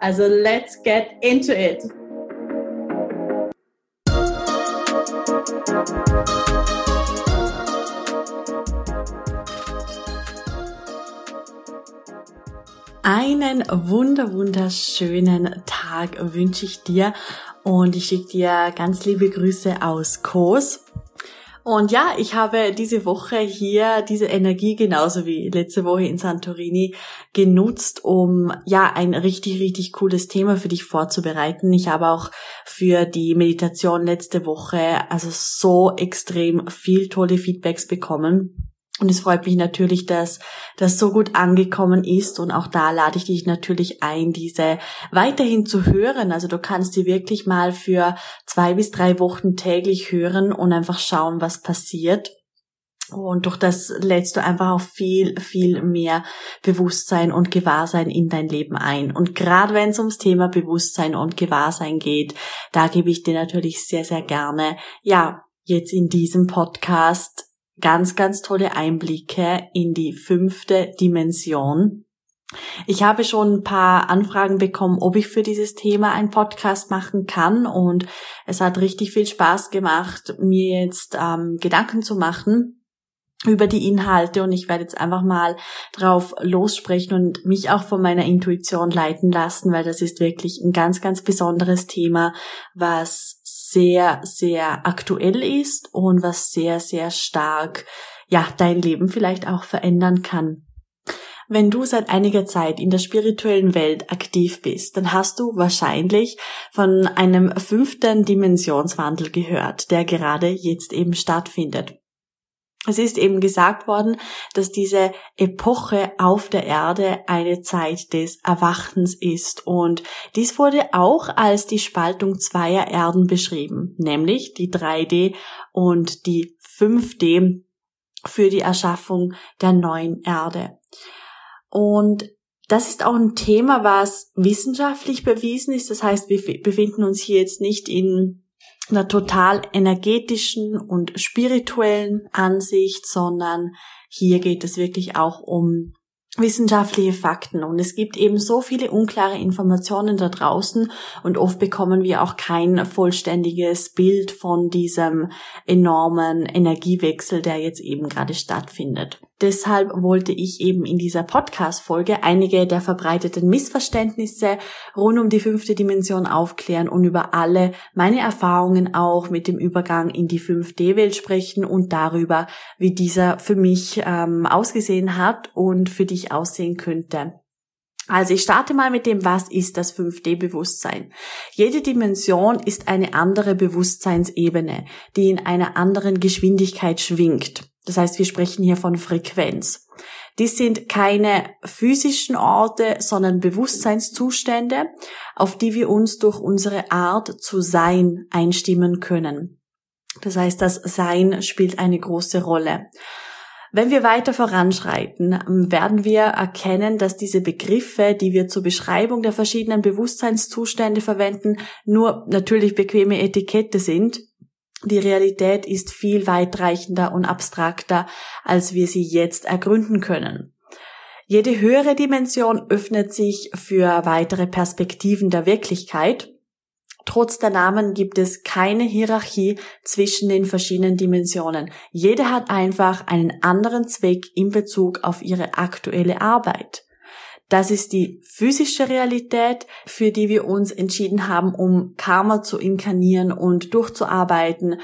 Also let's get into it! Einen wunder wunderschönen Tag wünsche ich dir und ich schicke dir ganz liebe Grüße aus Kos. Und ja, ich habe diese Woche hier diese Energie genauso wie letzte Woche in Santorini genutzt, um ja ein richtig, richtig cooles Thema für dich vorzubereiten. Ich habe auch für die Meditation letzte Woche also so extrem viel tolle Feedbacks bekommen. Und es freut mich natürlich, dass das so gut angekommen ist. Und auch da lade ich dich natürlich ein, diese weiterhin zu hören. Also du kannst die wirklich mal für zwei bis drei Wochen täglich hören und einfach schauen, was passiert. Und durch das lädst du einfach auch viel, viel mehr Bewusstsein und Gewahrsein in dein Leben ein. Und gerade wenn es ums Thema Bewusstsein und Gewahrsein geht, da gebe ich dir natürlich sehr, sehr gerne, ja, jetzt in diesem Podcast ganz, ganz tolle Einblicke in die fünfte Dimension. Ich habe schon ein paar Anfragen bekommen, ob ich für dieses Thema einen Podcast machen kann und es hat richtig viel Spaß gemacht, mir jetzt ähm, Gedanken zu machen über die Inhalte und ich werde jetzt einfach mal drauf lossprechen und mich auch von meiner Intuition leiten lassen, weil das ist wirklich ein ganz, ganz besonderes Thema, was sehr, sehr aktuell ist und was sehr, sehr stark, ja, dein Leben vielleicht auch verändern kann. Wenn du seit einiger Zeit in der spirituellen Welt aktiv bist, dann hast du wahrscheinlich von einem fünften Dimensionswandel gehört, der gerade jetzt eben stattfindet. Es ist eben gesagt worden, dass diese Epoche auf der Erde eine Zeit des Erwachens ist und dies wurde auch als die Spaltung zweier Erden beschrieben, nämlich die 3D und die 5D für die Erschaffung der neuen Erde. Und das ist auch ein Thema, was wissenschaftlich bewiesen ist. Das heißt, wir befinden uns hier jetzt nicht in einer total energetischen und spirituellen Ansicht, sondern hier geht es wirklich auch um wissenschaftliche Fakten und es gibt eben so viele unklare Informationen da draußen und oft bekommen wir auch kein vollständiges Bild von diesem enormen Energiewechsel, der jetzt eben gerade stattfindet. Deshalb wollte ich eben in dieser Podcast-Folge einige der verbreiteten Missverständnisse rund um die fünfte Dimension aufklären und über alle meine Erfahrungen auch mit dem Übergang in die 5D-Welt sprechen und darüber, wie dieser für mich ähm, ausgesehen hat und für dich aussehen könnte. Also ich starte mal mit dem, was ist das 5D-Bewusstsein? Jede Dimension ist eine andere Bewusstseinsebene, die in einer anderen Geschwindigkeit schwingt. Das heißt, wir sprechen hier von Frequenz. Dies sind keine physischen Orte, sondern Bewusstseinszustände, auf die wir uns durch unsere Art zu sein einstimmen können. Das heißt, das Sein spielt eine große Rolle. Wenn wir weiter voranschreiten, werden wir erkennen, dass diese Begriffe, die wir zur Beschreibung der verschiedenen Bewusstseinszustände verwenden, nur natürlich bequeme Etikette sind, die Realität ist viel weitreichender und abstrakter, als wir sie jetzt ergründen können. Jede höhere Dimension öffnet sich für weitere Perspektiven der Wirklichkeit. Trotz der Namen gibt es keine Hierarchie zwischen den verschiedenen Dimensionen. Jede hat einfach einen anderen Zweck in Bezug auf ihre aktuelle Arbeit. Das ist die physische Realität, für die wir uns entschieden haben, um Karma zu inkarnieren und durchzuarbeiten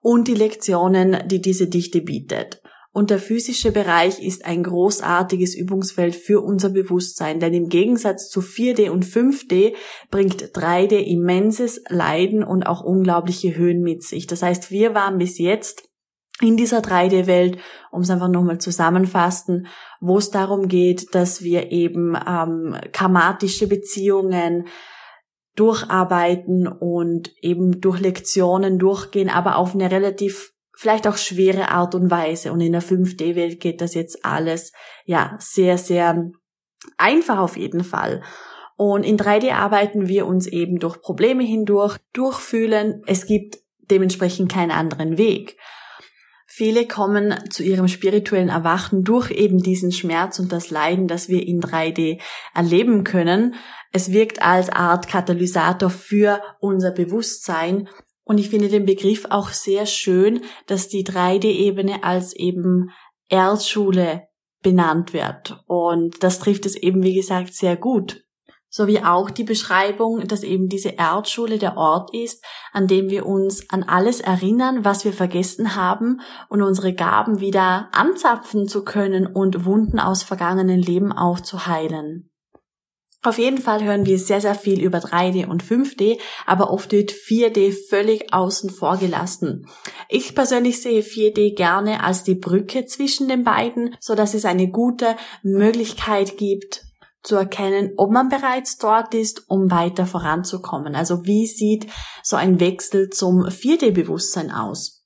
und die Lektionen, die diese Dichte bietet. Und der physische Bereich ist ein großartiges Übungsfeld für unser Bewusstsein, denn im Gegensatz zu 4D und 5D bringt 3D immenses Leiden und auch unglaubliche Höhen mit sich. Das heißt, wir waren bis jetzt in dieser 3D-Welt, um es einfach nochmal zusammenfassen, wo es darum geht, dass wir eben ähm, karmatische Beziehungen durcharbeiten und eben durch Lektionen durchgehen, aber auf eine relativ vielleicht auch schwere Art und Weise. Und in der 5D-Welt geht das jetzt alles, ja, sehr, sehr einfach auf jeden Fall. Und in 3D arbeiten wir uns eben durch Probleme hindurch, durchfühlen. Es gibt dementsprechend keinen anderen Weg. Viele kommen zu ihrem spirituellen Erwachen durch eben diesen Schmerz und das Leiden, das wir in 3D erleben können. Es wirkt als Art Katalysator für unser Bewusstsein und ich finde den Begriff auch sehr schön, dass die 3D-Ebene als eben Erdschule benannt wird. Und das trifft es eben, wie gesagt, sehr gut. Sowie auch die Beschreibung, dass eben diese Erdschule der Ort ist, an dem wir uns an alles erinnern, was wir vergessen haben und unsere Gaben wieder anzapfen zu können und Wunden aus vergangenen Leben aufzuheilen. Auf jeden Fall hören wir sehr, sehr viel über 3D und 5D, aber oft wird 4D völlig außen vor gelassen. Ich persönlich sehe 4D gerne als die Brücke zwischen den beiden, so dass es eine gute Möglichkeit gibt, zu erkennen, ob man bereits dort ist, um weiter voranzukommen. Also wie sieht so ein Wechsel zum 4D-Bewusstsein aus?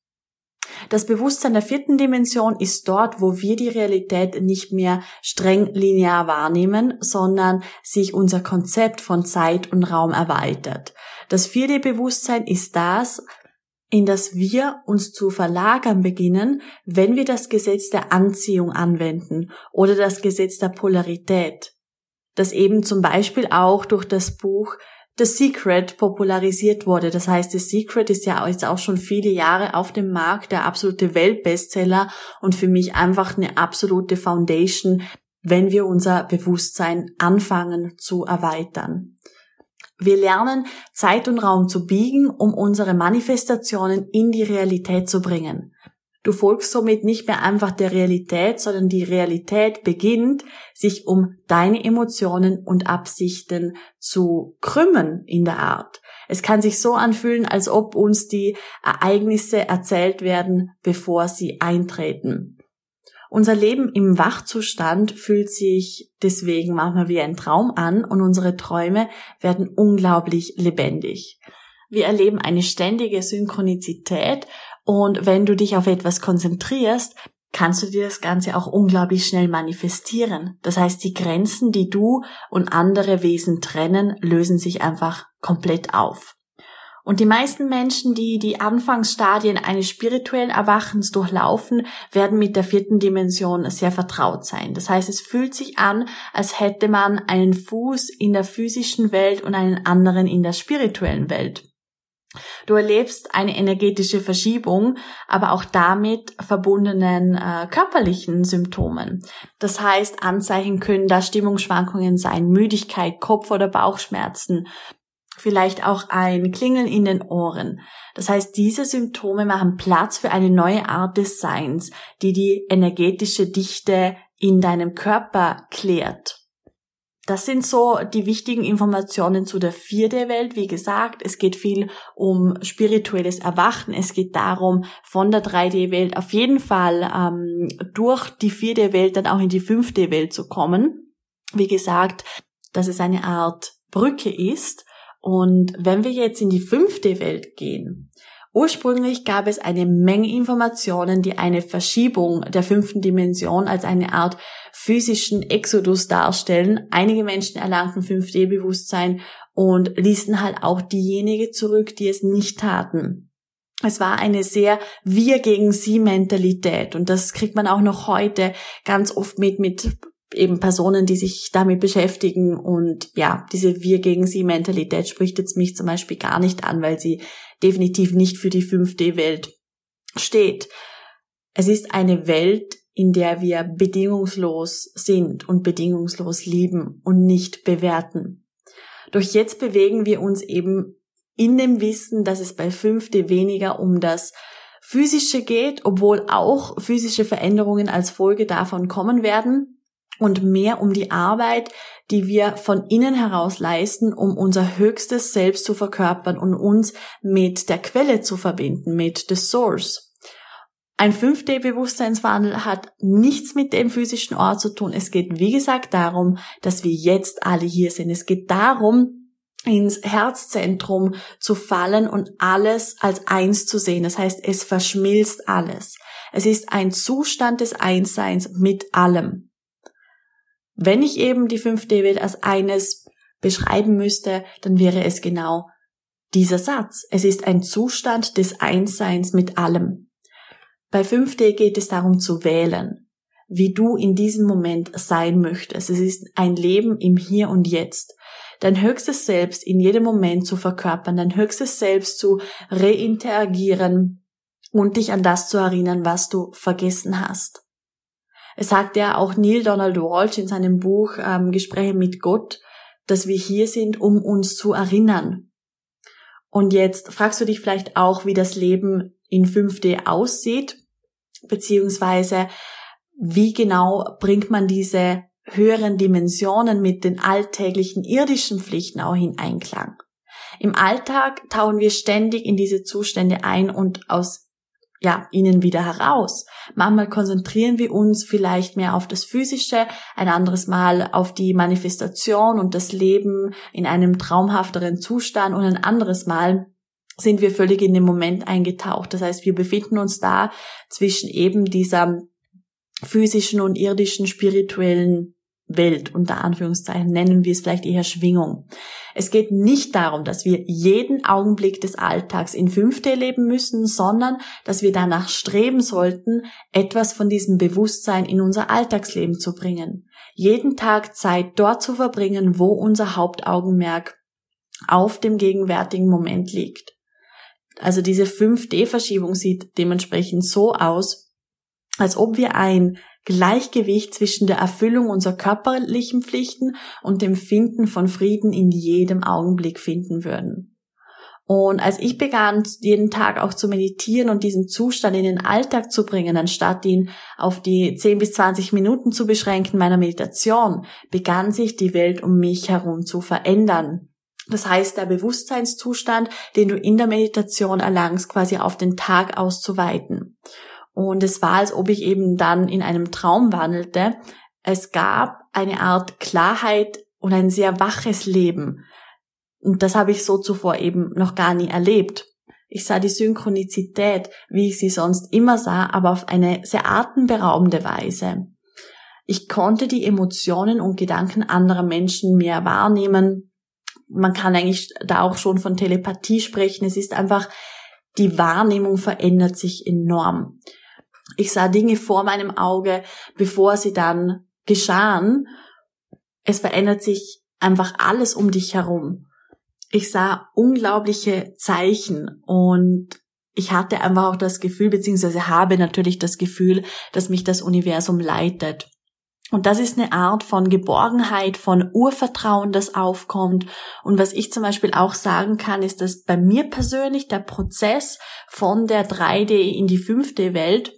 Das Bewusstsein der vierten Dimension ist dort, wo wir die Realität nicht mehr streng linear wahrnehmen, sondern sich unser Konzept von Zeit und Raum erweitert. Das vierte Bewusstsein ist das, in das wir uns zu verlagern beginnen, wenn wir das Gesetz der Anziehung anwenden oder das Gesetz der Polarität, das eben zum Beispiel auch durch das Buch The Secret popularisiert wurde. Das heißt, The Secret ist ja jetzt auch schon viele Jahre auf dem Markt, der absolute Weltbestseller und für mich einfach eine absolute Foundation, wenn wir unser Bewusstsein anfangen zu erweitern. Wir lernen Zeit und Raum zu biegen, um unsere Manifestationen in die Realität zu bringen. Du folgst somit nicht mehr einfach der Realität, sondern die Realität beginnt, sich um deine Emotionen und Absichten zu krümmen in der Art. Es kann sich so anfühlen, als ob uns die Ereignisse erzählt werden, bevor sie eintreten. Unser Leben im Wachzustand fühlt sich deswegen manchmal wie ein Traum an und unsere Träume werden unglaublich lebendig. Wir erleben eine ständige Synchronizität und wenn du dich auf etwas konzentrierst, kannst du dir das Ganze auch unglaublich schnell manifestieren. Das heißt, die Grenzen, die du und andere Wesen trennen, lösen sich einfach komplett auf. Und die meisten Menschen, die die Anfangsstadien eines spirituellen Erwachens durchlaufen, werden mit der vierten Dimension sehr vertraut sein. Das heißt, es fühlt sich an, als hätte man einen Fuß in der physischen Welt und einen anderen in der spirituellen Welt. Du erlebst eine energetische Verschiebung, aber auch damit verbundenen äh, körperlichen Symptomen. Das heißt, Anzeichen können da Stimmungsschwankungen sein, Müdigkeit, Kopf- oder Bauchschmerzen, vielleicht auch ein Klingeln in den Ohren. Das heißt, diese Symptome machen Platz für eine neue Art des Seins, die die energetische Dichte in deinem Körper klärt. Das sind so die wichtigen Informationen zu der 4D-Welt. Wie gesagt, es geht viel um spirituelles Erwachen. Es geht darum, von der 3D-Welt auf jeden Fall ähm, durch die 4D-Welt dann auch in die 5D-Welt zu kommen. Wie gesagt, dass es eine Art Brücke ist. Und wenn wir jetzt in die 5D-Welt gehen, Ursprünglich gab es eine Menge Informationen, die eine Verschiebung der fünften Dimension als eine Art physischen Exodus darstellen. Einige Menschen erlangten 5D-Bewusstsein und ließen halt auch diejenigen zurück, die es nicht taten. Es war eine sehr wir gegen sie Mentalität und das kriegt man auch noch heute ganz oft mit mit eben Personen, die sich damit beschäftigen und ja, diese wir gegen sie Mentalität spricht jetzt mich zum Beispiel gar nicht an, weil sie definitiv nicht für die 5D-Welt steht. Es ist eine Welt, in der wir bedingungslos sind und bedingungslos lieben und nicht bewerten. Doch jetzt bewegen wir uns eben in dem Wissen, dass es bei 5D weniger um das Physische geht, obwohl auch physische Veränderungen als Folge davon kommen werden, und mehr um die Arbeit, die wir von innen heraus leisten, um unser höchstes Selbst zu verkörpern und uns mit der Quelle zu verbinden, mit the Source. Ein 5D-Bewusstseinswandel hat nichts mit dem physischen Ort zu tun. Es geht, wie gesagt, darum, dass wir jetzt alle hier sind. Es geht darum, ins Herzzentrum zu fallen und alles als eins zu sehen. Das heißt, es verschmilzt alles. Es ist ein Zustand des Einsseins mit allem. Wenn ich eben die 5D-Welt als eines beschreiben müsste, dann wäre es genau dieser Satz. Es ist ein Zustand des Einsseins mit allem. Bei 5D geht es darum zu wählen, wie du in diesem Moment sein möchtest. Es ist ein Leben im Hier und Jetzt. Dein höchstes Selbst in jedem Moment zu verkörpern, dein höchstes Selbst zu reinteragieren und dich an das zu erinnern, was du vergessen hast. Es sagt ja auch Neil Donald Walsh in seinem Buch ähm, Gespräche mit Gott, dass wir hier sind, um uns zu erinnern. Und jetzt fragst du dich vielleicht auch, wie das Leben in 5D aussieht, beziehungsweise wie genau bringt man diese höheren Dimensionen mit den alltäglichen irdischen Pflichten auch in Einklang. Im Alltag tauchen wir ständig in diese Zustände ein und aus ja, ihnen wieder heraus. Manchmal konzentrieren wir uns vielleicht mehr auf das Physische, ein anderes Mal auf die Manifestation und das Leben in einem traumhafteren Zustand und ein anderes Mal sind wir völlig in den Moment eingetaucht. Das heißt, wir befinden uns da zwischen eben dieser physischen und irdischen spirituellen Welt, unter Anführungszeichen, nennen wir es vielleicht eher Schwingung. Es geht nicht darum, dass wir jeden Augenblick des Alltags in 5D leben müssen, sondern dass wir danach streben sollten, etwas von diesem Bewusstsein in unser Alltagsleben zu bringen. Jeden Tag Zeit dort zu verbringen, wo unser Hauptaugenmerk auf dem gegenwärtigen Moment liegt. Also diese 5D-Verschiebung sieht dementsprechend so aus, als ob wir ein Gleichgewicht zwischen der Erfüllung unserer körperlichen Pflichten und dem Finden von Frieden in jedem Augenblick finden würden. Und als ich begann, jeden Tag auch zu meditieren und diesen Zustand in den Alltag zu bringen, anstatt ihn auf die 10 bis 20 Minuten zu beschränken meiner Meditation, begann sich die Welt um mich herum zu verändern. Das heißt, der Bewusstseinszustand, den du in der Meditation erlangst, quasi auf den Tag auszuweiten. Und es war, als ob ich eben dann in einem Traum wandelte. Es gab eine Art Klarheit und ein sehr waches Leben. Und das habe ich so zuvor eben noch gar nie erlebt. Ich sah die Synchronizität, wie ich sie sonst immer sah, aber auf eine sehr atemberaubende Weise. Ich konnte die Emotionen und Gedanken anderer Menschen mehr wahrnehmen. Man kann eigentlich da auch schon von Telepathie sprechen. Es ist einfach, die Wahrnehmung verändert sich enorm. Ich sah Dinge vor meinem Auge, bevor sie dann geschahen. Es verändert sich einfach alles um dich herum. Ich sah unglaubliche Zeichen und ich hatte einfach auch das Gefühl, beziehungsweise habe natürlich das Gefühl, dass mich das Universum leitet. Und das ist eine Art von Geborgenheit, von Urvertrauen, das aufkommt. Und was ich zum Beispiel auch sagen kann, ist, dass bei mir persönlich der Prozess von der 3D in die 5D-Welt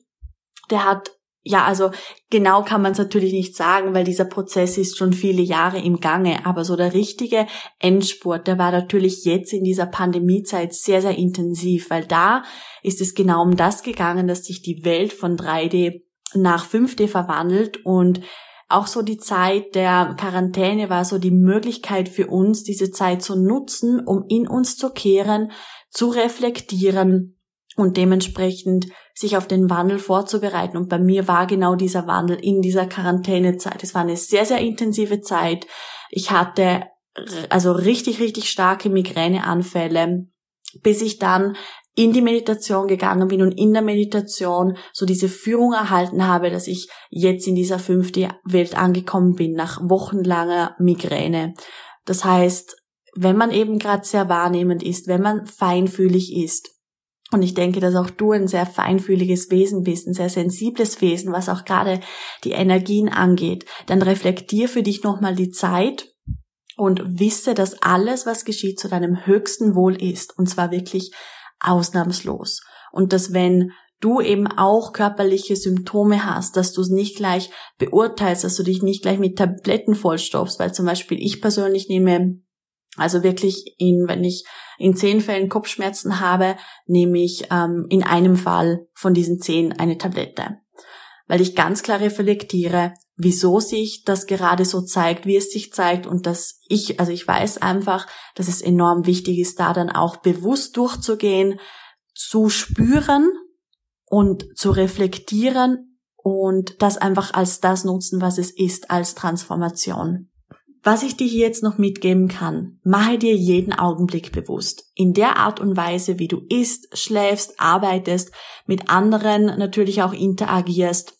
der hat ja, also genau kann man es natürlich nicht sagen, weil dieser Prozess ist schon viele Jahre im Gange. Aber so der richtige Endspurt, der war natürlich jetzt in dieser Pandemiezeit sehr, sehr intensiv, weil da ist es genau um das gegangen, dass sich die Welt von 3D nach 5D verwandelt und auch so die Zeit der Quarantäne war so die Möglichkeit für uns, diese Zeit zu nutzen, um in uns zu kehren, zu reflektieren und dementsprechend sich auf den Wandel vorzubereiten. Und bei mir war genau dieser Wandel in dieser Quarantänezeit. Es war eine sehr, sehr intensive Zeit. Ich hatte also richtig, richtig starke Migräneanfälle, bis ich dann in die Meditation gegangen bin und in der Meditation so diese Führung erhalten habe, dass ich jetzt in dieser fünfte Welt angekommen bin, nach wochenlanger Migräne. Das heißt, wenn man eben gerade sehr wahrnehmend ist, wenn man feinfühlig ist, und ich denke, dass auch du ein sehr feinfühliges Wesen bist, ein sehr sensibles Wesen, was auch gerade die Energien angeht. Dann reflektier für dich nochmal die Zeit und wisse, dass alles, was geschieht, zu deinem höchsten Wohl ist. Und zwar wirklich ausnahmslos. Und dass wenn du eben auch körperliche Symptome hast, dass du es nicht gleich beurteilst, dass du dich nicht gleich mit Tabletten vollstopfst, weil zum Beispiel ich persönlich nehme also wirklich in, wenn ich in zehn Fällen Kopfschmerzen habe, nehme ich ähm, in einem Fall von diesen zehn eine Tablette. weil ich ganz klar reflektiere, wieso sich das gerade so zeigt, wie es sich zeigt und dass ich, also ich weiß einfach, dass es enorm wichtig ist, da dann auch bewusst durchzugehen, zu spüren und zu reflektieren und das einfach als das nutzen, was es ist, als Transformation. Was ich dir hier jetzt noch mitgeben kann, mache dir jeden Augenblick bewusst. In der Art und Weise, wie du isst, schläfst, arbeitest, mit anderen natürlich auch interagierst.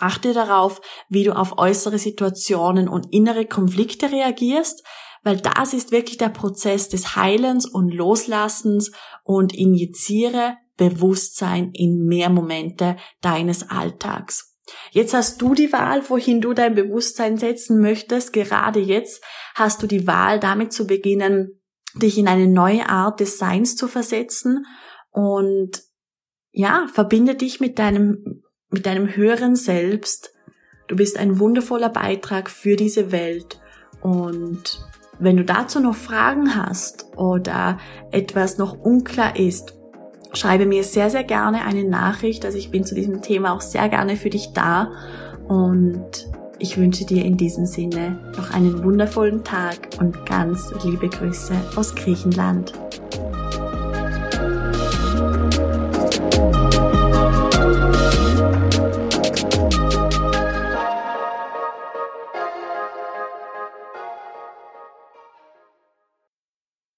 Achte darauf, wie du auf äußere Situationen und innere Konflikte reagierst, weil das ist wirklich der Prozess des Heilens und Loslassens und injiziere Bewusstsein in mehr Momente deines Alltags. Jetzt hast du die Wahl, wohin du dein Bewusstsein setzen möchtest. Gerade jetzt hast du die Wahl, damit zu beginnen, dich in eine neue Art des Seins zu versetzen und ja, verbinde dich mit deinem, mit deinem höheren Selbst. Du bist ein wundervoller Beitrag für diese Welt und wenn du dazu noch Fragen hast oder etwas noch unklar ist, schreibe mir sehr, sehr gerne eine Nachricht. Also ich bin zu diesem Thema auch sehr gerne für dich da. Und ich wünsche dir in diesem Sinne noch einen wundervollen Tag und ganz liebe Grüße aus Griechenland.